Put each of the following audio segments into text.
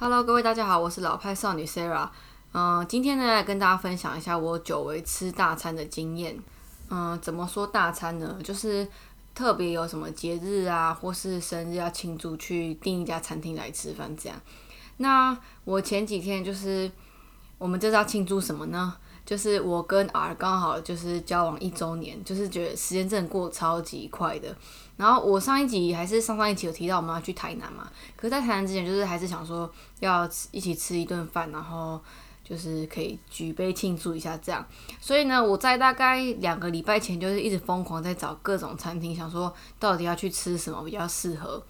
Hello，各位大家好，我是老派少女 Sarah。嗯，今天呢来跟大家分享一下我久违吃大餐的经验。嗯，怎么说大餐呢？就是特别有什么节日啊，或是生日要庆祝，去订一家餐厅来吃饭这样。那我前几天就是我们这是要庆祝什么呢？就是我跟 R 刚好就是交往一周年，就是觉得时间真的过超级快的。然后我上一集还是上上一集有提到我们要去台南嘛，可是在台南之前就是还是想说要一起吃一顿饭，然后就是可以举杯庆祝一下这样。所以呢，我在大概两个礼拜前就是一直疯狂在找各种餐厅，想说到底要去吃什么比较适合。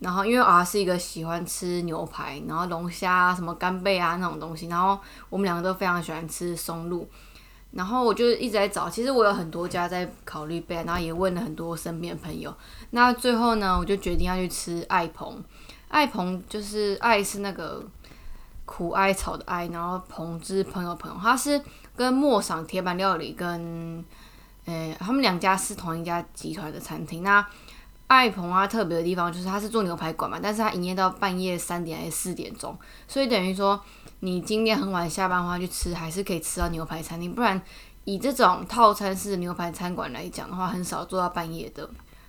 然后因为 R 是一个喜欢吃牛排，然后龙虾啊、什么干贝啊那种东西，然后我们两个都非常喜欢吃松露，然后我就一直在找。其实我有很多家在考虑备，然后也问了很多身边朋友。那最后呢，我就决定要去吃爱鹏。爱鹏就是爱是那个苦艾草的艾，然后鹏之朋友朋友，它是跟莫赏铁板料理跟呃他们两家是同一家集团的餐厅。那爱鹏啊，特别的地方就是它是做牛排馆嘛，但是它营业到半夜三点还是四点钟，所以等于说你今天很晚下班的话去吃，还是可以吃到牛排餐厅。不然以这种套餐式牛排餐馆来讲的话，很少做到半夜的。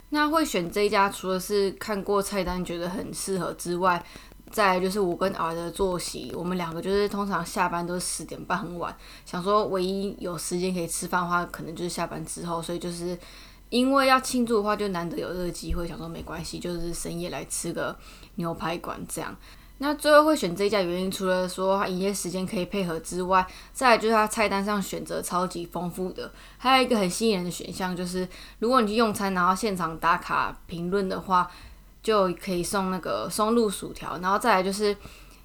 那会选这一家，除了是看过菜单觉得很适合之外，再就是我跟儿的作息，我们两个就是通常下班都是十点半很晚，想说唯一有时间可以吃饭的话，可能就是下班之后，所以就是。因为要庆祝的话，就难得有这个机会，想说没关系，就是深夜来吃个牛排馆这样。那最后会选这家原因，除了说营业时间可以配合之外，再来就是它菜单上选择超级丰富的。还有一个很吸引人的选项，就是如果你去用餐，然后现场打卡评论的话，就可以送那个松露薯条。然后再来就是。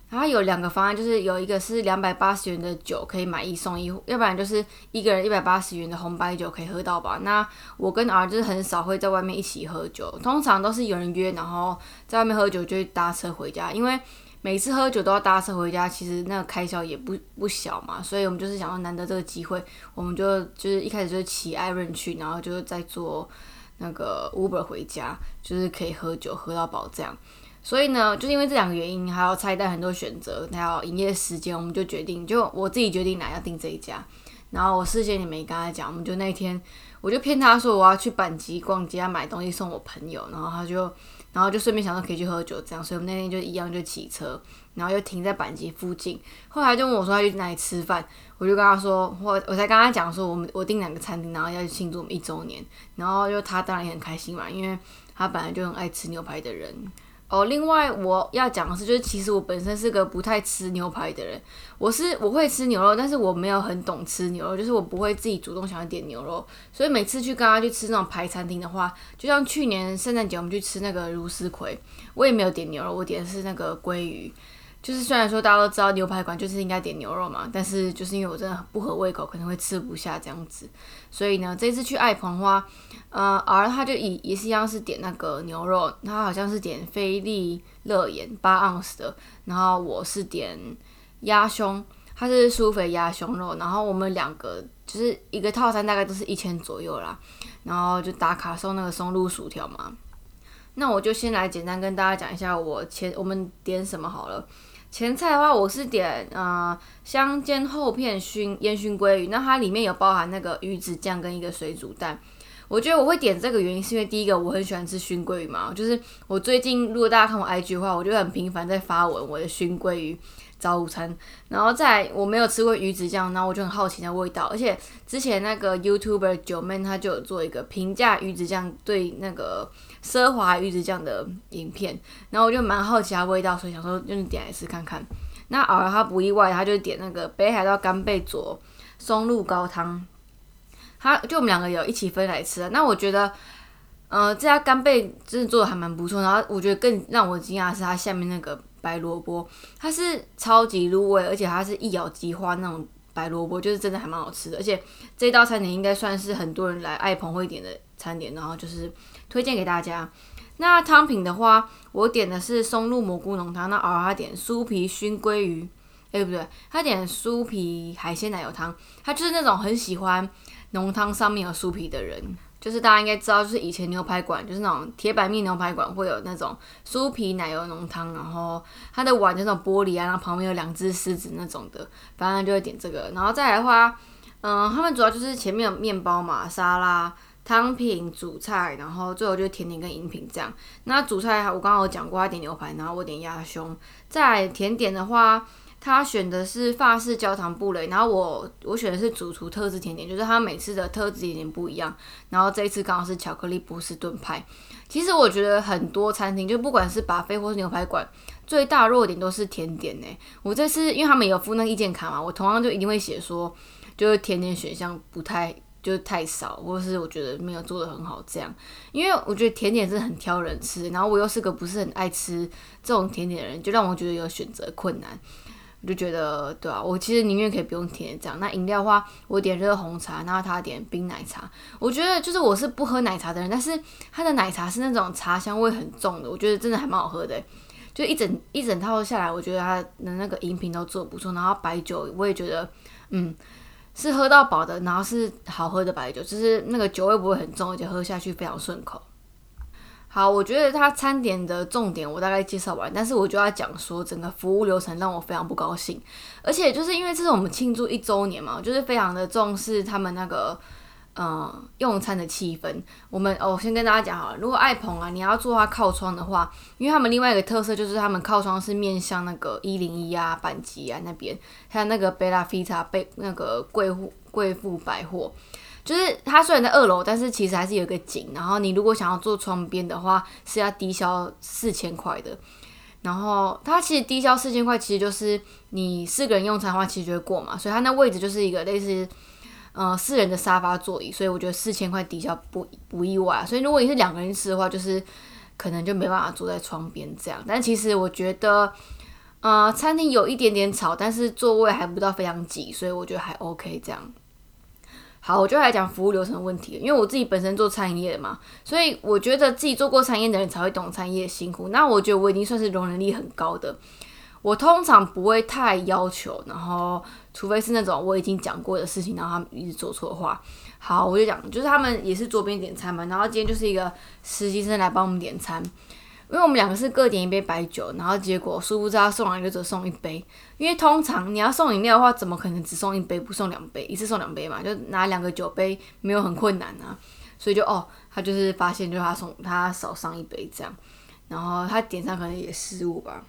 然后有两个方案，就是有一个是两百八十元的酒可以买一送一，要不然就是一个人一百八十元的红白酒可以喝到吧。那我跟儿就是很少会在外面一起喝酒，通常都是有人约，然后在外面喝酒就会搭车回家，因为每次喝酒都要搭车回家，其实那个开销也不不小嘛。所以我们就是想要难得这个机会，我们就就是一开始就是骑艾润去，然后就是再坐那个 Uber 回家，就是可以喝酒喝到饱这样。所以呢，就是因为这两个原因，还要菜单很多选择，还有营业时间，我们就决定，就我自己决定来要订这一家。然后我事先也没跟他讲，我们就那天我就骗他说我要去板吉逛街买东西送我朋友，然后他就，然后就顺便想到可以去喝酒这样，所以我们那天就一样就骑车，然后又停在板吉附近。后来就问我说他去哪里吃饭，我就跟他说，我我才跟他讲说我们我订两个餐厅，然后要去庆祝我们一周年，然后就他当然也很开心嘛，因为他本来就很爱吃牛排的人。哦，另外我要讲的是，就是其实我本身是个不太吃牛排的人，我是我会吃牛肉，但是我没有很懂吃牛肉，就是我不会自己主动想要点牛肉，所以每次去跟他去吃那种排餐厅的话，就像去年圣诞节我们去吃那个如斯葵，我也没有点牛肉，我点的是那个鲑鱼。就是虽然说大家都知道牛排馆就是应该点牛肉嘛，但是就是因为我真的不合胃口，可能会吃不下这样子，所以呢，这次去爱鹏的话，呃，而他就也也是一样是点那个牛肉，他好像是点菲力乐眼八盎司的，然后我是点鸭胸，它是酥肥鸭胸肉，然后我们两个就是一个套餐大概都是一千左右啦，然后就打卡送那个松露薯条嘛，那我就先来简单跟大家讲一下我前我们点什么好了。前菜的话，我是点呃香煎厚片熏烟熏鲑鱼，那它里面有包含那个鱼子酱跟一个水煮蛋。我觉得我会点这个原因是因为第一个我很喜欢吃熏鲑鱼嘛，就是我最近如果大家看我 IG 的话，我就很频繁在发文我的熏鲑鱼早午餐。然后在我没有吃过鱼子酱，然后我就很好奇那味道，而且之前那个 YouTuber 九妹她就有做一个评价鱼子酱对那个。奢华鱼子酱的影片，然后我就蛮好奇它味道，所以想说用点来试看看。那偶尔他不意外，他就点那个北海道干贝佐松露高汤，他就我们两个有一起分来吃。那我觉得，呃，这家干贝真的做的还蛮不错。然后我觉得更让我惊讶的是它下面那个白萝卜，它是超级入味，而且它是一咬即化那种白萝卜，就是真的还蛮好吃的。而且这道餐点应该算是很多人来爱朋会点的餐点，然后就是。推荐给大家。那汤品的话，我点的是松露蘑菇浓汤。那偶尔他点酥皮熏鲑鱼，哎不对，他点酥皮海鲜奶油汤。他就是那种很喜欢浓汤上面有酥皮的人。就是大家应该知道，就是以前牛排馆就是那种铁板面牛排馆会有那种酥皮奶油浓汤，然后他的碗就那种玻璃啊，然后旁边有两只狮子那种的，反正就会点这个。然后再来的话，嗯，他们主要就是前面有面包嘛，沙拉、汤品、主菜，然后最后就是甜点跟饮品这样。那主菜我刚刚有讲过，他点牛排，然后我点鸭胸。再甜点的话。他选的是法式焦糖布雷，然后我我选的是主厨特制甜点，就是他每次的特制甜点不一样。然后这一次刚好是巧克力波士顿派。其实我觉得很多餐厅，就不管是巴菲或是牛排馆，最大弱点都是甜点呢。我这次因为他们有附那意见卡嘛，我同样就一定会写说，就是甜点选项不太就太少，或是我觉得没有做的很好这样。因为我觉得甜点是很挑人吃，然后我又是个不是很爱吃这种甜点的人，就让我觉得有选择困难。我就觉得，对啊，我其实宁愿可以不用甜这样。那饮料的话，我点热红茶，然后他点冰奶茶。我觉得就是我是不喝奶茶的人，但是他的奶茶是那种茶香味很重的，我觉得真的还蛮好喝的。就一整一整套下来，我觉得他的那个饮品都做不错。然后白酒我也觉得，嗯，是喝到饱的，然后是好喝的白酒，就是那个酒味不会很重，而且喝下去非常顺口。好，我觉得它餐点的重点我大概介绍完，但是我就要讲说整个服务流程让我非常不高兴，而且就是因为这是我们庆祝一周年嘛，就是非常的重视他们那个嗯用餐的气氛。我们哦，先跟大家讲好了，如果爱朋啊，你要做它靠窗的话，因为他们另外一个特色就是他们靠窗是面向那个一零一啊、板机啊那边，还有那个贝拉菲塔贝那个贵妇贵妇百货。就是它虽然在二楼，但是其实还是有个景。然后你如果想要坐窗边的话，是要低消四千块的。然后它其实低消四千块，其实就是你四个人用餐的话，其实就会过嘛。所以它那位置就是一个类似呃四人的沙发座椅，所以我觉得四千块抵消不不意外。所以如果你是两个人吃的话，就是可能就没办法坐在窗边这样。但其实我觉得，呃，餐厅有一点点吵，但是座位还不到非常挤，所以我觉得还 OK 这样。好，我就来讲服务流程问题，因为我自己本身做餐饮业的嘛，所以我觉得自己做过餐饮的人才会懂餐饮业辛苦。那我觉得我已经算是容忍力很高的，我通常不会太要求，然后除非是那种我已经讲过的事情，然后他们一直做错的话。好，我就讲，就是他们也是桌边点餐嘛，然后今天就是一个实习生来帮我们点餐。因为我们两个是各点一杯白酒，然后结果殊不知他送来就只送一杯。因为通常你要送饮料的话，怎么可能只送一杯不送两杯？一次送两杯嘛，就拿两个酒杯没有很困难啊。所以就哦，他就是发现就是他送他少上一杯这样，然后他点餐可能也失误吧。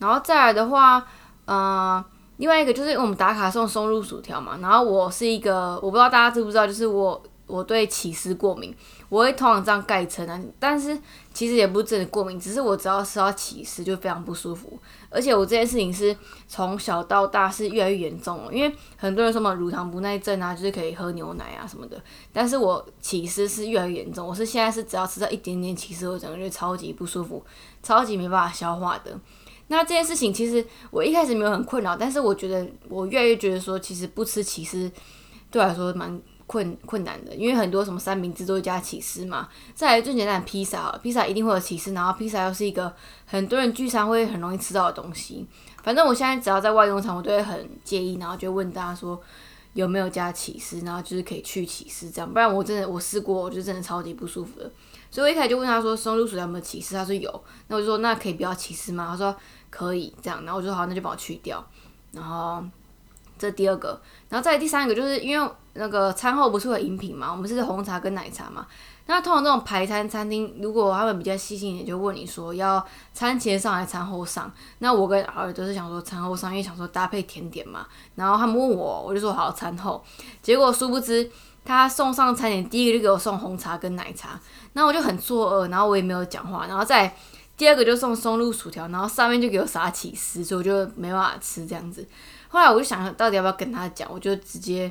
然后再来的话，嗯，另外一个就是我们打卡送松露薯条嘛，然后我是一个我不知道大家知不知道，就是我。我对起司过敏，我会通常这样盖称啊，但是其实也不是真的过敏，只是我只要吃到起司就非常不舒服，而且我这件事情是从小到大是越来越严重了，因为很多人说嘛乳糖不耐症啊，就是可以喝牛奶啊什么的，但是我起司是越来越严重，我是现在是只要吃到一点点起司，我整个就超级不舒服，超级没办法消化的。那这件事情其实我一开始没有很困扰，但是我觉得我越来越觉得说，其实不吃起司对我来说蛮。困困难的，因为很多什么三明治都会加起司嘛。再来最简单的披萨，披萨一定会有起司，然后披萨又是一个很多人聚餐会很容易吃到的东西。反正我现在只要在外用餐，我都会很介意，然后就问大家说有没有加起司，然后就是可以去起司这样，不然我真的我试过，我就真的超级不舒服的。所以我一开始就问他说松露薯条有没有起司，他说有，那我就说那可以不要起司吗？他说可以这样，然后我就说好，那就帮我去掉。然后这第二个，然后再第三个就是因为。那个餐后不是有饮品嘛？我们是红茶跟奶茶嘛。那通常这种排餐餐厅，如果他们比较细心一点，就问你说要餐前上还是餐后上。那我跟儿都是想说餐后上，因为想说搭配甜点嘛。然后他们问我，我就说好餐后。结果殊不知他送上餐点，第一个就给我送红茶跟奶茶，那我就很作恶，然后我也没有讲话。然后再第二个就送松露薯条，然后上面就给我撒起司，所以我就没办法吃这样子。后来我就想到底要不要跟他讲，我就直接。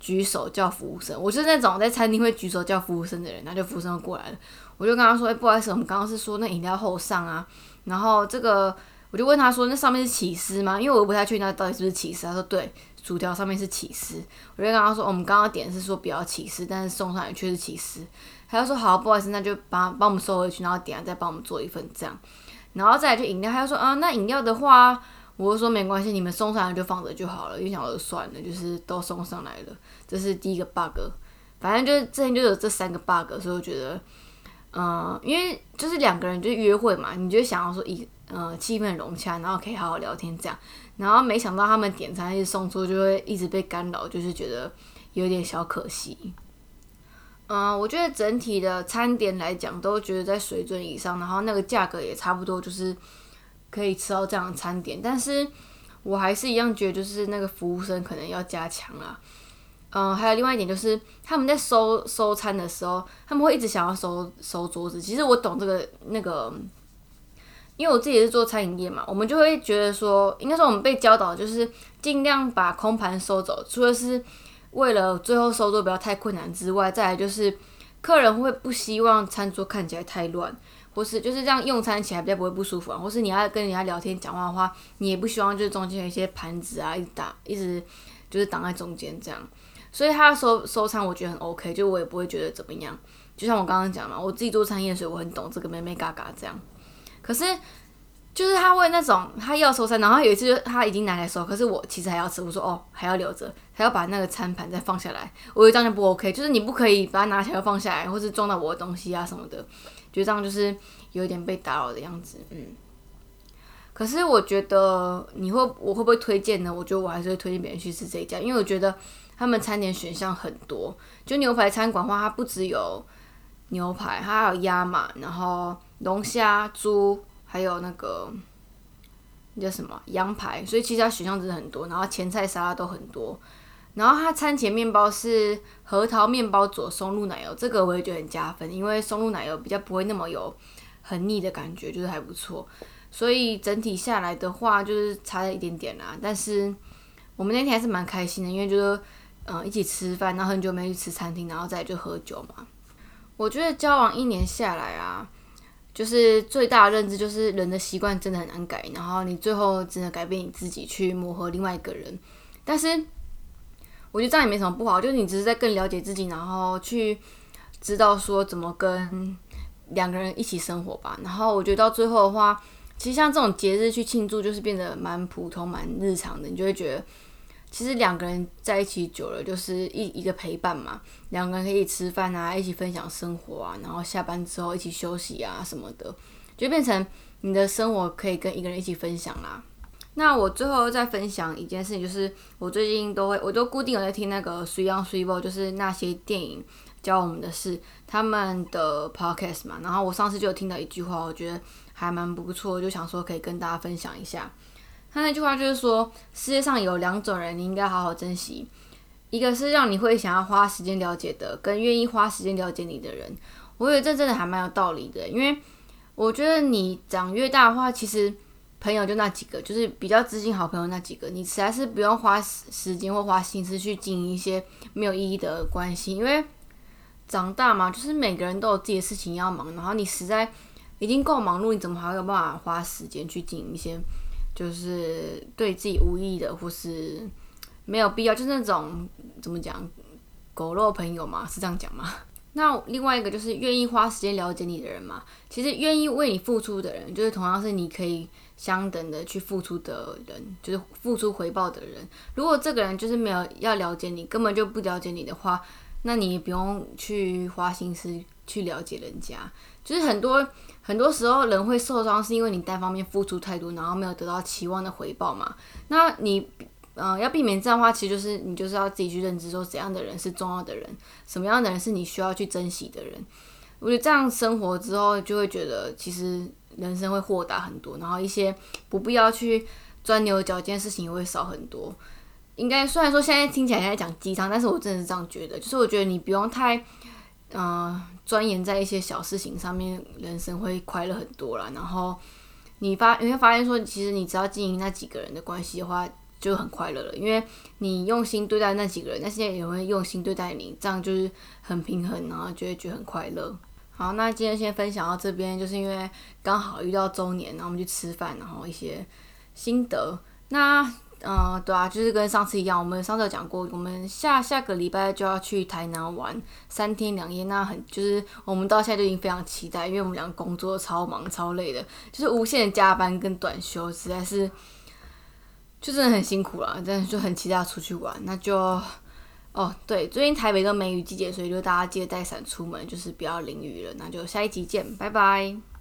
举手叫服务生，我是那种在餐厅会举手叫服务生的人，然后就服务生过来了，我就跟他说：“哎，不好意思，我们刚刚是说那饮料后上啊。”然后这个我就问他说：“那上面是起司吗？”因为我不太确定那到底是不是起司。他说：“对，薯条上面是起司。”我就跟他说：“我们刚刚点是说不要起司，但是送上来却是起司。”他就说：“好，不好意思，那就帮帮我们收回去，然后点下再帮我们做一份这样。”然后再来就饮料，他就说：“啊，那饮料的话。”我就说没关系，你们送上来就放着就好了，因为想说算了，就是都送上来了，这是第一个 bug。反正就是之前就有这三个 bug，所以我觉得，嗯，因为就是两个人就约会嘛，你就想要说一呃气氛融洽，然后可以好好聊天这样，然后没想到他们点餐一直送出，就会一直被干扰，就是觉得有点小可惜。嗯，我觉得整体的餐点来讲，都觉得在水准以上，然后那个价格也差不多，就是可以吃到这样的餐点。但是我还是一样觉得，就是那个服务生可能要加强啦。嗯，还有另外一点就是，他们在收收餐的时候，他们会一直想要收收桌子。其实我懂这个那个，因为我自己是做餐饮业嘛，我们就会觉得说，应该说我们被教导就是尽量把空盘收走，除了是。为了最后收桌不要太困难之外，再来就是客人会不希望餐桌看起来太乱，或是就是这样用餐起来比较不会不舒服啊，或是你要跟人家聊天讲话的话，你也不希望就是中间有一些盘子啊一直打一直就是挡在中间这样，所以他收收餐我觉得很 OK，就我也不会觉得怎么样。就像我刚刚讲嘛，我自己做餐饮，所以我很懂这个妹妹嘎嘎这样。可是。就是他会那种，他要收餐，然后有一次他已经拿来收，可是我其实还要吃，我说哦还要留着，还要把那个餐盘再放下来，我觉得这样就不 OK，就是你不可以把它拿起来放下来，或是撞到我的东西啊什么的，觉得这样就是有一点被打扰的样子，嗯。可是我觉得你会我会不会推荐呢？我觉得我还是会推荐别人去吃这一家，因为我觉得他们餐点选项很多，就牛排餐馆的话，它不只有牛排，它还有鸭嘛，然后龙虾、猪。还有那个那叫什么羊排，所以其实它选项真的很多，然后前菜沙拉都很多，然后它餐前面包是核桃面包佐松露奶油，这个我也觉得很加分，因为松露奶油比较不会那么有很腻的感觉，就是还不错，所以整体下来的话就是差了一点点啦，但是我们那天还是蛮开心的，因为就是嗯一起吃饭，然后很久没去吃餐厅，然后再就喝酒嘛，我觉得交往一年下来啊。就是最大的认知，就是人的习惯真的很难改，然后你最后只能改变你自己去磨合另外一个人。但是我觉得这样也没什么不好，就是你只是在更了解自己，然后去知道说怎么跟两个人一起生活吧。然后我觉得到最后的话，其实像这种节日去庆祝，就是变得蛮普通、蛮日常的，你就会觉得。其实两个人在一起久了，就是一一个陪伴嘛。两个人可以吃饭啊，一起分享生活啊，然后下班之后一起休息啊什么的，就变成你的生活可以跟一个人一起分享啦。那我最后再分享一件事情，就是我最近都会，我都固定有在听那个《水样水波》，就是那些电影教我们的事，他们的 podcast 嘛。然后我上次就有听到一句话，我觉得还蛮不错，就想说可以跟大家分享一下。他那句话就是说，世界上有两种人，你应该好好珍惜。一个是让你会想要花时间了解的，跟愿意花时间了解你的人。我觉得这真的还蛮有道理的，因为我觉得你长越大的话，其实朋友就那几个，就是比较知心好朋友那几个，你实在是不用花时间或花心思去经营一些没有意义的关系，因为长大嘛，就是每个人都有自己的事情要忙，然后你实在已经够忙碌，你怎么还有办法花时间去经营一些？就是对自己无意的，或是没有必要，就是那种怎么讲，狗肉朋友嘛，是这样讲吗？那另外一个就是愿意花时间了解你的人嘛，其实愿意为你付出的人，就是同样是你可以相等的去付出的人，就是付出回报的人。如果这个人就是没有要了解你，根本就不了解你的话，那你也不用去花心思去了解人家。就是很多很多时候人会受伤，是因为你单方面付出太多，然后没有得到期望的回报嘛。那你嗯要避免这样的话，其实就是你就是要自己去认知说怎样的人是重要的人，什么样的人是你需要去珍惜的人。我觉得这样生活之后，就会觉得其实人生会豁达很多，然后一些不必要去钻牛角尖的事情也会少很多。应该虽然说现在听起来在讲鸡汤，但是我真的是这样觉得，就是我觉得你不用太。嗯，钻研在一些小事情上面，人生会快乐很多了。然后你发你会发现说，其实你只要经营那几个人的关系的话，就很快乐了。因为你用心对待那几个人，那现在也会用心对待你，这样就是很平衡，然后就会觉得很快乐。好，那今天先分享到这边，就是因为刚好遇到周年，然后我们去吃饭，然后一些心得。那嗯，对啊，就是跟上次一样，我们上次有讲过，我们下下个礼拜就要去台南玩三天两夜，那很就是我们到现在就已经非常期待，因为我们两个工作超忙超累的，就是无限加班跟短休，实在是就真的很辛苦了，真的就很期待出去玩，那就哦，对，最近台北都梅雨季节，所以就大家记得带伞出门，就是不要淋雨了。那就下一集见，拜拜。